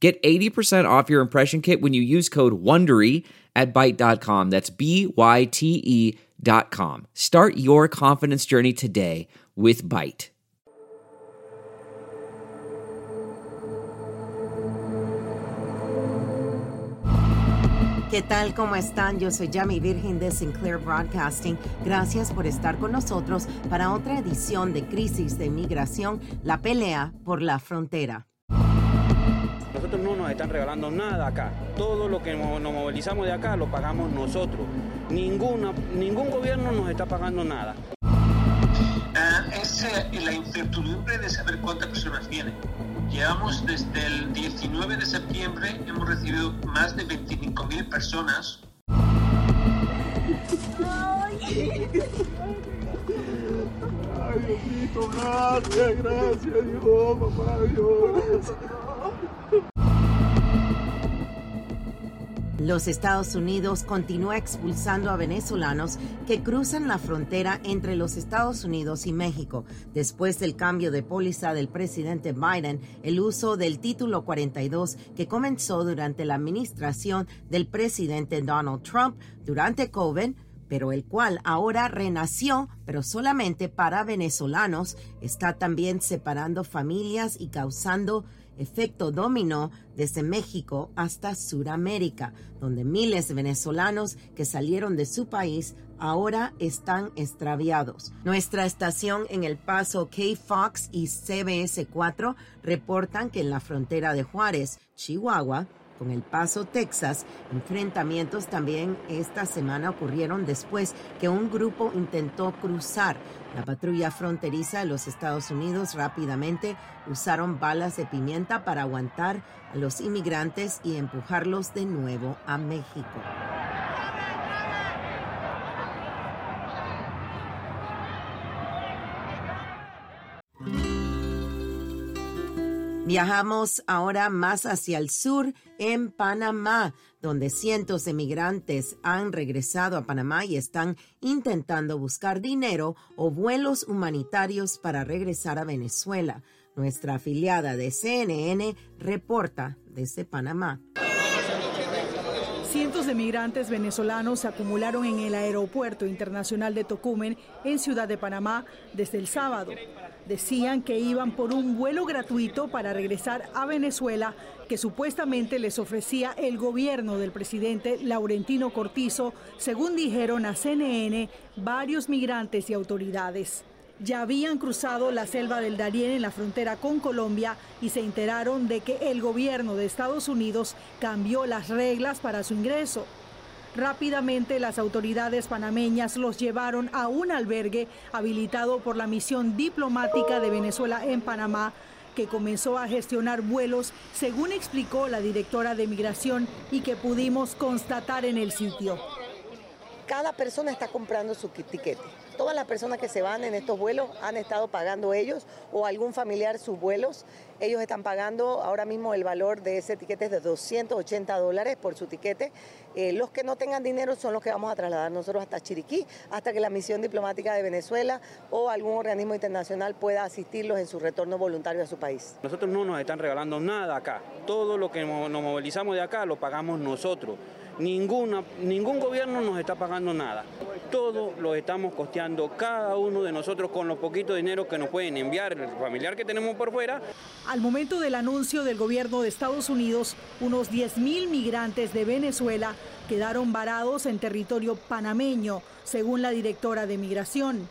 Get 80% off your impression kit when you use code WONDERY at Byte.com. That's B-Y-T-E dot com. Start your confidence journey today with Byte. ¿Qué tal? ¿Cómo están? Yo soy Yami Virgen de Sinclair Broadcasting. Gracias por estar con nosotros para otra edición de Crisis de Inmigración, la pelea por la frontera. Nosotros no nos están regalando nada acá. Todo lo que nos movilizamos de acá lo pagamos nosotros. Ninguna, ningún gobierno nos está pagando nada. Uh, es eh, la incertidumbre de saber cuántas personas vienen. Llevamos desde el 19 de septiembre, hemos recibido más de 25.000 personas. Ay, Diosito, gracias, gracias, Dios, papá, Dios. Los Estados Unidos continúa expulsando a venezolanos que cruzan la frontera entre los Estados Unidos y México. Después del cambio de póliza del presidente Biden, el uso del título 42 que comenzó durante la administración del presidente Donald Trump durante COVID pero el cual ahora renació, pero solamente para venezolanos, está también separando familias y causando efecto dominó desde México hasta Sudamérica, donde miles de venezolanos que salieron de su país ahora están extraviados. Nuestra estación en El Paso, K-Fox y CBS4 reportan que en la frontera de Juárez, Chihuahua, con El Paso, Texas, enfrentamientos también esta semana ocurrieron después que un grupo intentó cruzar la patrulla fronteriza de los Estados Unidos rápidamente usaron balas de pimienta para aguantar a los inmigrantes y empujarlos de nuevo a México. Viajamos ahora más hacia el sur, en Panamá, donde cientos de migrantes han regresado a Panamá y están intentando buscar dinero o vuelos humanitarios para regresar a Venezuela. Nuestra afiliada de CNN reporta desde Panamá. Cientos de migrantes venezolanos se acumularon en el Aeropuerto Internacional de Tocumen, en Ciudad de Panamá, desde el sábado. Decían que iban por un vuelo gratuito para regresar a Venezuela que supuestamente les ofrecía el gobierno del presidente Laurentino Cortizo, según dijeron a CNN varios migrantes y autoridades. Ya habían cruzado la selva del Darién en la frontera con Colombia y se enteraron de que el gobierno de Estados Unidos cambió las reglas para su ingreso. Rápidamente las autoridades panameñas los llevaron a un albergue habilitado por la misión diplomática de Venezuela en Panamá que comenzó a gestionar vuelos, según explicó la directora de migración y que pudimos constatar en el sitio. Cada persona está comprando su tiquete. Todas las personas que se van en estos vuelos han estado pagando ellos o algún familiar sus vuelos. Ellos están pagando ahora mismo el valor de ese tiquete es de 280 dólares por su tiquete. Eh, los que no tengan dinero son los que vamos a trasladar nosotros hasta Chiriquí, hasta que la misión diplomática de Venezuela o algún organismo internacional pueda asistirlos en su retorno voluntario a su país. Nosotros no nos están regalando nada acá. Todo lo que nos movilizamos de acá lo pagamos nosotros. Ninguna, ningún gobierno nos está pagando nada. Todo lo estamos costeando cada uno de nosotros con lo poquito dinero que nos pueden enviar el familiar que tenemos por fuera. Al momento del anuncio del gobierno de Estados Unidos, unos 10.000 migrantes de Venezuela quedaron varados en territorio panameño, según la directora de migración.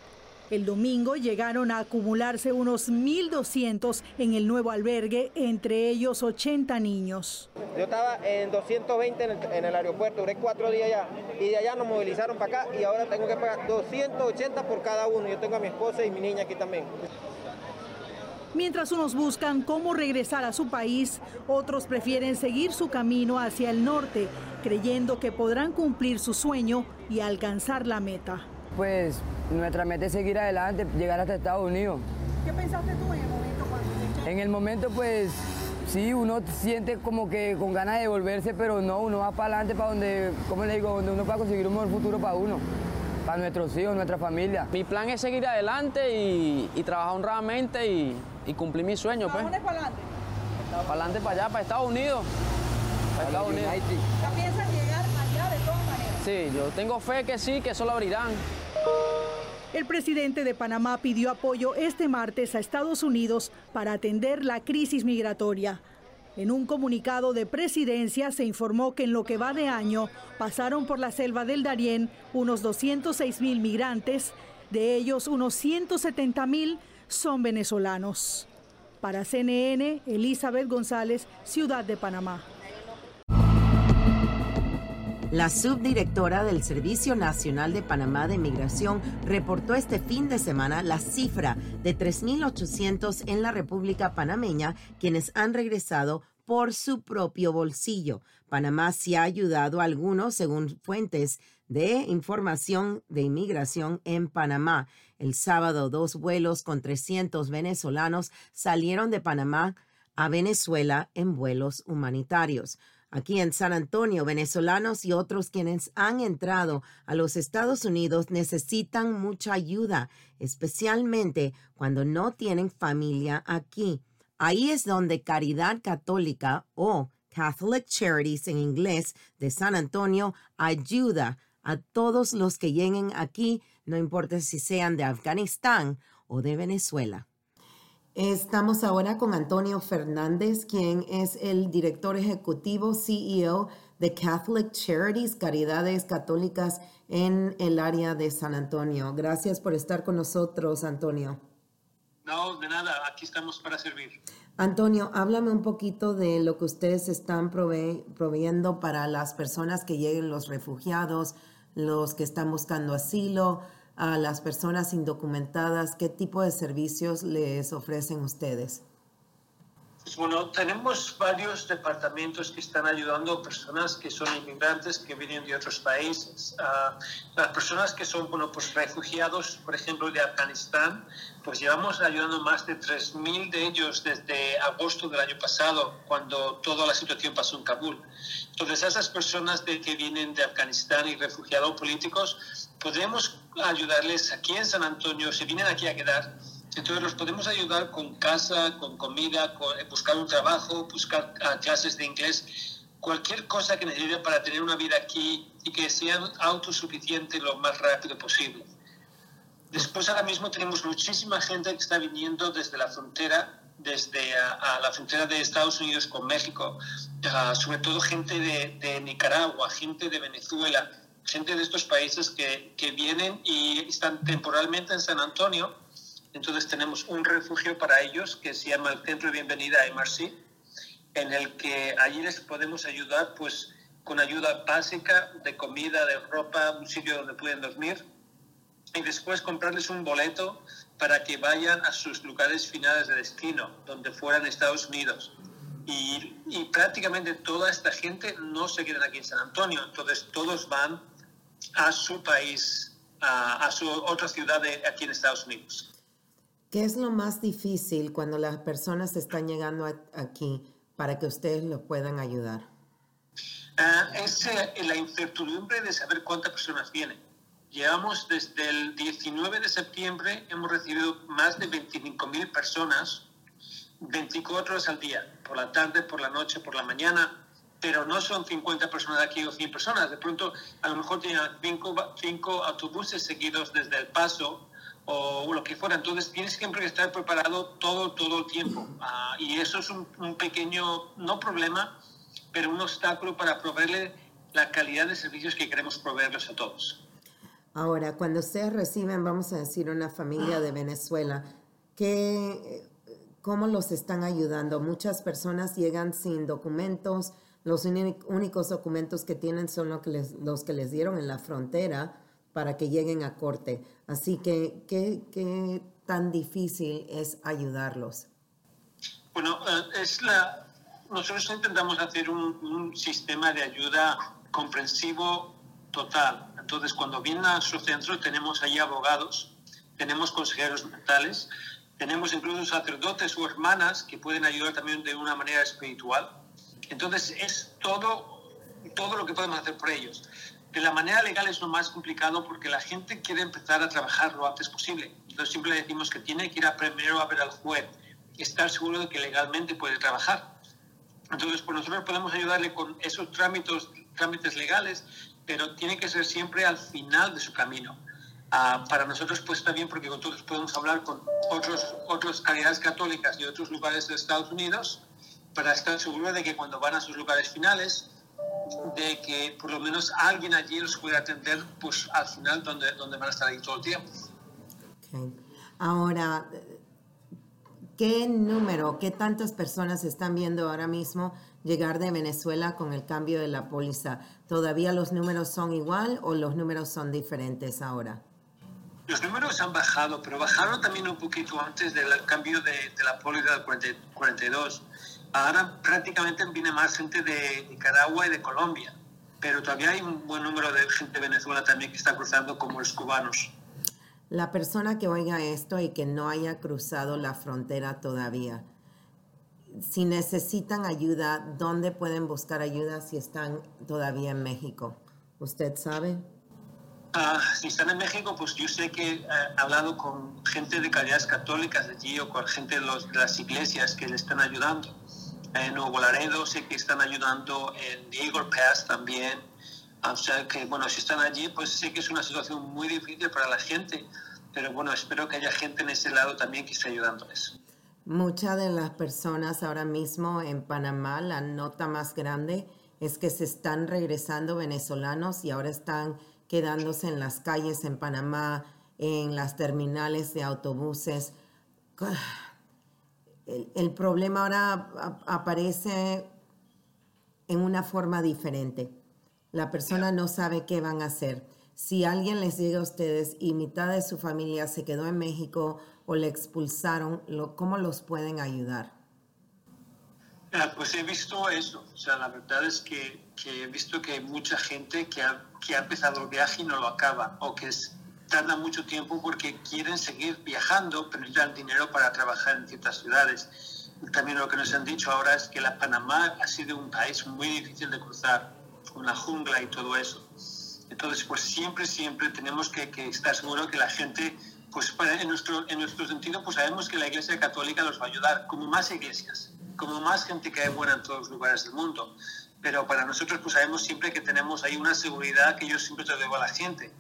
El domingo llegaron a acumularse unos 1.200 en el nuevo albergue, entre ellos 80 niños. Yo estaba en 220 en el, en el aeropuerto, duré cuatro días allá y de allá nos movilizaron para acá y ahora tengo que pagar 280 por cada uno. Yo tengo a mi esposa y mi niña aquí también. Mientras unos buscan cómo regresar a su país, otros prefieren seguir su camino hacia el norte, creyendo que podrán cumplir su sueño y alcanzar la meta. Pues nuestra meta es seguir adelante, llegar hasta Estados Unidos. ¿Qué pensaste tú en el momento cuando En el momento pues sí, uno siente como que con ganas de volverse, pero no, uno va para adelante para donde, ¿cómo le digo? Donde uno va a conseguir un mejor futuro para uno para nuestros hijos, nuestra familia. Mi plan es seguir adelante y, trabajar honradamente y, cumplir mi sueño. Pues. ¿Para para adelante? Para adelante, para allá, para Estados Unidos. Para Estados Unidos. ¿Ya piensan llegar allá de todas maneras? Sí, yo tengo fe que sí, que eso lo abrirán. El presidente de Panamá pidió apoyo este martes a Estados Unidos para atender la crisis migratoria. En un comunicado de presidencia se informó que en lo que va de año pasaron por la selva del Darién unos 206 mil migrantes, de ellos unos 170 mil son venezolanos. Para CNN, Elizabeth González, Ciudad de Panamá. La subdirectora del Servicio Nacional de Panamá de Migración reportó este fin de semana la cifra de 3.800 en la República Panameña quienes han regresado por su propio bolsillo. Panamá sí ha ayudado a algunos, según fuentes de información de inmigración en Panamá. El sábado, dos vuelos con 300 venezolanos salieron de Panamá a Venezuela en vuelos humanitarios. Aquí en San Antonio, venezolanos y otros quienes han entrado a los Estados Unidos necesitan mucha ayuda, especialmente cuando no tienen familia aquí. Ahí es donde Caridad Católica o Catholic Charities en inglés de San Antonio ayuda a todos los que lleguen aquí, no importa si sean de Afganistán o de Venezuela. Estamos ahora con Antonio Fernández, quien es el director ejecutivo CEO de Catholic Charities, Caridades Católicas en el área de San Antonio. Gracias por estar con nosotros, Antonio. No, de nada, aquí estamos para servir. Antonio, háblame un poquito de lo que ustedes están proveyendo para las personas que lleguen, los refugiados, los que están buscando asilo a las personas indocumentadas? ¿Qué tipo de servicios les ofrecen ustedes? Pues bueno, tenemos varios departamentos que están ayudando a personas que son inmigrantes, que vienen de otros países. Uh, las personas que son, bueno, pues refugiados, por ejemplo, de Afganistán, pues llevamos ayudando más de 3.000 de ellos desde agosto del año pasado, cuando toda la situación pasó en Kabul. Entonces, a esas personas de que vienen de Afganistán y refugiados políticos, podemos ayudarles aquí en San Antonio, si vienen aquí a quedar, entonces los podemos ayudar con casa, con comida, con eh, buscar un trabajo, buscar ah, clases de inglés, cualquier cosa que necesiten para tener una vida aquí y que sean autosuficientes lo más rápido posible. Después ahora mismo tenemos muchísima gente que está viniendo desde la frontera, desde a, la frontera de Estados Unidos con México, sobre todo gente de, de, Nicaragua, gente de Venezuela, gente de estos países que, que vienen y están temporalmente en San Antonio. Entonces tenemos un refugio para ellos que se llama el Centro de Bienvenida MRC, en el que allí les podemos ayudar pues con ayuda básica de comida, de ropa, un sitio donde pueden dormir y después comprarles un boleto para que vayan a sus lugares finales de destino, donde fueran Estados Unidos. Y, y, prácticamente toda esta gente no se quedan aquí en San Antonio, entonces todos van a su país, a, a su otra ciudad de, aquí en Estados Unidos. ¿Qué es lo más difícil cuando las personas están llegando aquí para que ustedes los puedan ayudar? Ah, es eh, la incertidumbre de saber cuántas personas vienen. Llevamos desde el 19 de septiembre, hemos recibido más de 25 mil personas, 24 horas al día, por la tarde, por la noche, por la mañana, pero no son 50 personas aquí o 100 personas. De pronto, a lo mejor tienen 5 autobuses seguidos desde El Paso o lo que fuera. Entonces tienes siempre que estar preparado todo, todo el tiempo. Ah, y eso es un, pequeño, no problema, pero un obstáculo para proveerle la calidad de servicios que queremos proveerlos a todos. Ahora, cuando ustedes reciben, vamos a decir, una familia de Venezuela, ¿qué, ¿cómo los están ayudando? Muchas personas llegan sin documentos, los únicos documentos que tienen son los que les, dieron en la frontera para que lleguen a corte. Así que, ¿qué, tan difícil es ayudarlos? Bueno, eh, es nosotros intentamos hacer un, sistema de ayuda comprensivo total. Entonces, cuando vienen a su centro, tenemos ahí abogados, tenemos consejeros mentales, tenemos incluso sacerdotes o hermanas que pueden ayudar también de una manera espiritual. Entonces, es todo, todo lo que podemos hacer por ellos. De la manera legal es lo más complicado porque la gente quiere empezar a trabajar lo antes posible. Entonces, siempre le decimos que tiene que ir a primero a ver al juez, estar seguro de que legalmente puede trabajar. Entonces, pues nosotros podemos ayudarle con esos trámites, trámites legales, pero tiene que ser siempre al final de su camino. Uh, para nosotros pues está bien porque nosotros podemos hablar con otros, otras calidades católicas y otros lugares de Estados Unidos para estar seguros de que cuando van a sus lugares finales, de que por lo menos alguien allí los puede atender pues al final donde, donde van a estar ahí todo el tiempo. Okay. Ahora, ¿qué número, qué tantas personas están viendo ahora mismo llegar de Venezuela con el cambio de la póliza? ¿Todavía los números son igual o los números son diferentes ahora? Los números han bajado, pero bajaron también un poquito antes del cambio de, de la póliza del 40, 42. Ahora prácticamente viene más gente de Nicaragua y de Colombia, pero todavía hay un buen número de gente de Venezuela también que está cruzando como los cubanos. La persona que oiga esto y que no haya cruzado la frontera todavía, si necesitan ayuda, ¿dónde pueden buscar ayuda si están todavía en México? ¿Usted sabe? Uh, si están en México, pues yo sé que he hablado con gente de calidades católicas allí o con gente de las iglesias que le están ayudando. En Nuevo Laredo sé que están ayudando en Eagle Pass también. O sea que, bueno, si están allí, pues sé que es una situación muy difícil para la gente, pero bueno, espero que haya gente en ese lado también que esté ayudándoles. Muchas de las personas ahora mismo en Panamá, la nota más grande es que se están regresando venezolanos y ahora están quedándose en las calles en Panamá, en las terminales de autobuses. El, el problema ahora aparece en una forma diferente. La persona no sabe qué van a hacer. Si alguien les llega a ustedes y mitad de su familia se quedó en México o le expulsaron, ¿cómo los pueden ayudar? Pues he visto eso. O sea, la verdad es que, que he visto que hay mucha gente que ha, que ha, empezado el viaje y no lo acaba, o que es, tarda mucho tiempo porque quieren seguir viajando, pero necesitan dinero para trabajar en ciertas ciudades. También lo que nos han dicho ahora es que la Panamá ha sido un país muy difícil de cruzar, con la jungla y todo eso. Entonces, pues siempre, siempre tenemos que, que estar seguros que la gente, pues en nuestro, en nuestro sentido, pues sabemos que la Iglesia Católica los va a ayudar, como más iglesias como más gente que hay buena en todos los lugares del mundo. Pero para nosotros, pues sabemos siempre que tenemos ahí una seguridad que yo siempre te debo a la gente.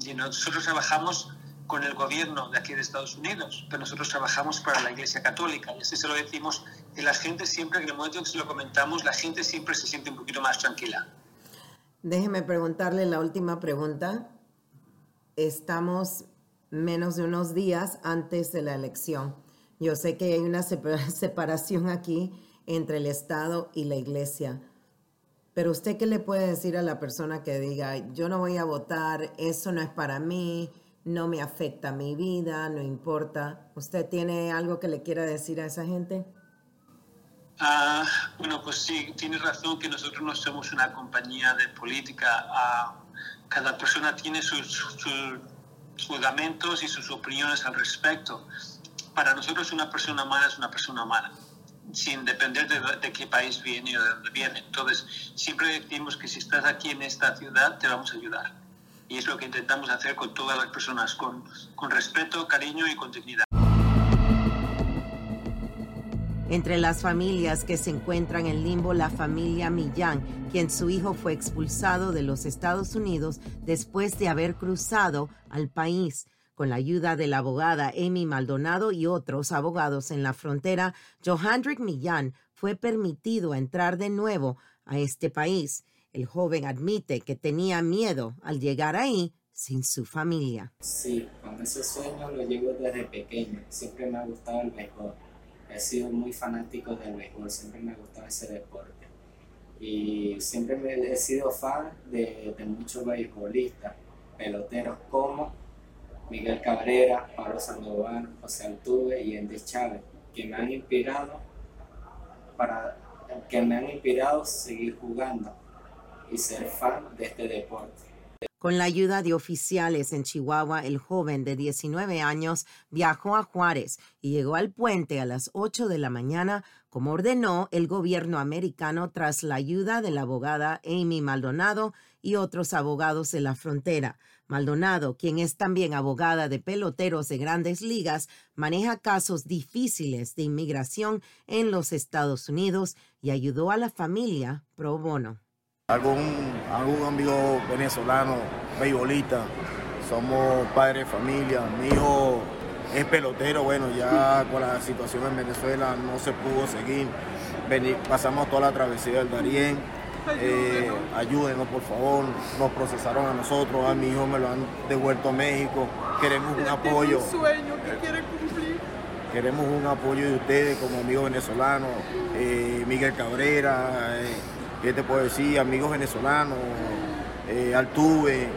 Y nosotros trabajamos con el gobierno de aquí de Estados Unidos, pero nosotros trabajamos para la Iglesia Católica. Y así se lo decimos, y la gente siempre, en el momento que se lo comentamos, la gente siempre se siente un poquito más tranquila. Déjeme preguntarle la última pregunta. Estamos menos de unos días antes de la elección. Yo sé que hay una separación aquí entre el Estado y la Iglesia. Pero usted qué le puede decir a la persona que diga, yo no voy a votar, eso no es para mí, no me afecta mi vida, no importa. ¿Usted tiene algo que le quiera decir a esa gente? Uh, bueno, pues sí, tiene razón que nosotros no somos una compañía de política. Uh, cada persona tiene sus, sus, y sus opiniones al respecto para nosotros una persona humana es una persona humana, sin depender de, de, qué país viene o de dónde viene. Entonces, siempre decimos que si estás aquí en esta ciudad, te vamos a ayudar. Y es lo que intentamos hacer con todas las personas, con, con respeto, cariño y con dignidad. Entre las familias que se encuentran en limbo, la familia Millán, quien su hijo fue expulsado de los Estados Unidos después de haber cruzado al país con la ayuda de la abogada Amy Maldonado y otros abogados en la frontera, Johandrick Millán fue permitido entrar de nuevo a este país. El joven admite que tenía miedo al llegar ahí sin su familia. Sí, con ese sueño lo llevo desde pequeño. Siempre me ha gustado el béisbol. He sido muy fanático del béisbol, siempre me ha gustado ese deporte. Y siempre me he sido fan de, muchos beisbolistas, peloteros como Miguel Cabrera, Pablo Sandoval, José Altuve y Andy Chávez, que me han inspirado para que me han inspirado seguir jugando y ser fan de este deporte. Con la ayuda de oficiales en Chihuahua, el joven de 19 años viajó a Juárez y llegó al puente a las 8 de la mañana, como ordenó el gobierno americano tras la ayuda de la abogada Amy Maldonado y otros abogados de la frontera. Maldonado, quien es también abogada de peloteros de grandes ligas, maneja casos difíciles de inmigración en los Estados Unidos y ayudó a la familia pro bono algún, algún amigo venezolano, beisbolista, somos padres de familia, mi hijo es pelotero, bueno, ya con la situación en Venezuela no se pudo seguir, pasamos toda la travesía del Darién, eh, ayúdenos por favor, nos procesaron a nosotros, a mi hijo me lo han devuelto a México, queremos un apoyo. un sueño que quiere cumplir. Queremos un apoyo de ustedes como amigos venezolanos, eh, Miguel Cabrera. Eh, ¿qué te puedo decir? Amigos venezolanos, eh, Altuve,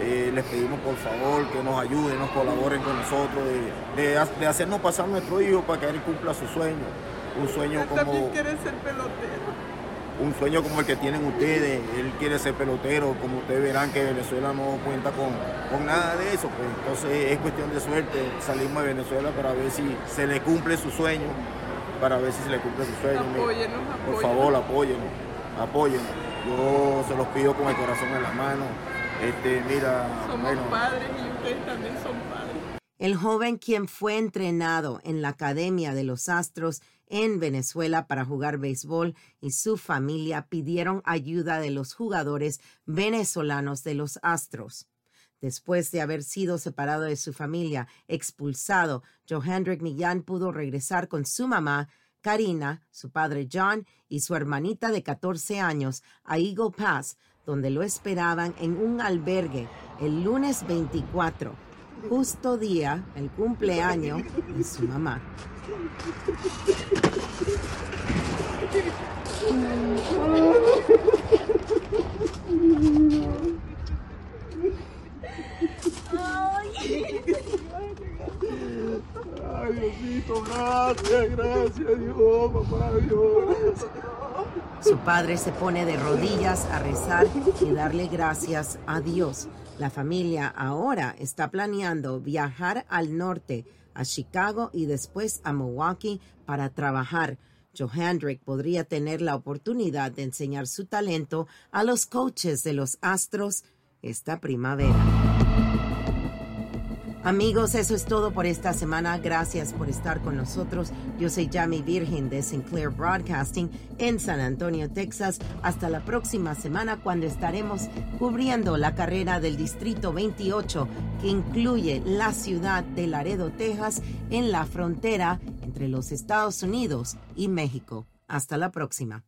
eh, les pedimos por favor que nos ayuden, nos colaboren con nosotros, de, hacernos pasar nuestro hijo para que él cumpla su sueño. Un sueño él como. También quiere ser pelotero. Un sueño como el que tienen ustedes, él quiere ser pelotero, como ustedes verán que Venezuela no cuenta con, con nada de eso, pues entonces es cuestión de suerte, salimos de Venezuela para ver si se le cumple su sueño, para ver si se le cumple su sueño. Apóyenos, Por favor, apóyenos apoyen. Yo se los pido con el corazón en la mano. Este, mira, Somos padres y ustedes también son padres. El joven quien fue entrenado en la Academia de los Astros en Venezuela para jugar béisbol y su familia pidieron ayuda de los jugadores venezolanos de los Astros. Después de haber sido separado de su familia, expulsado, Johandrick Millán pudo regresar con su mamá Karina, su padre John y su hermanita de 14 años a Eagle Pass, donde lo esperaban en un albergue el lunes 24, justo día, el cumpleaños de su mamá. Ay, Diosito, gracias, Dios, papá, Dios. Su padre se pone de rodillas a rezar y darle gracias a Dios. La familia ahora está planeando viajar al norte, a Chicago y después a Milwaukee para trabajar. Johandrick podría tener la oportunidad de enseñar su talento a los coaches de los Astros esta primavera. Amigos, eso es todo por esta semana. Gracias por estar con nosotros. Yo soy Jamie Virgen de Sinclair Broadcasting en San Antonio, Texas. Hasta la próxima semana cuando estaremos cubriendo la carrera del Distrito 28 que incluye la ciudad de Laredo, Texas, en la frontera entre los Estados Unidos y México. Hasta la próxima.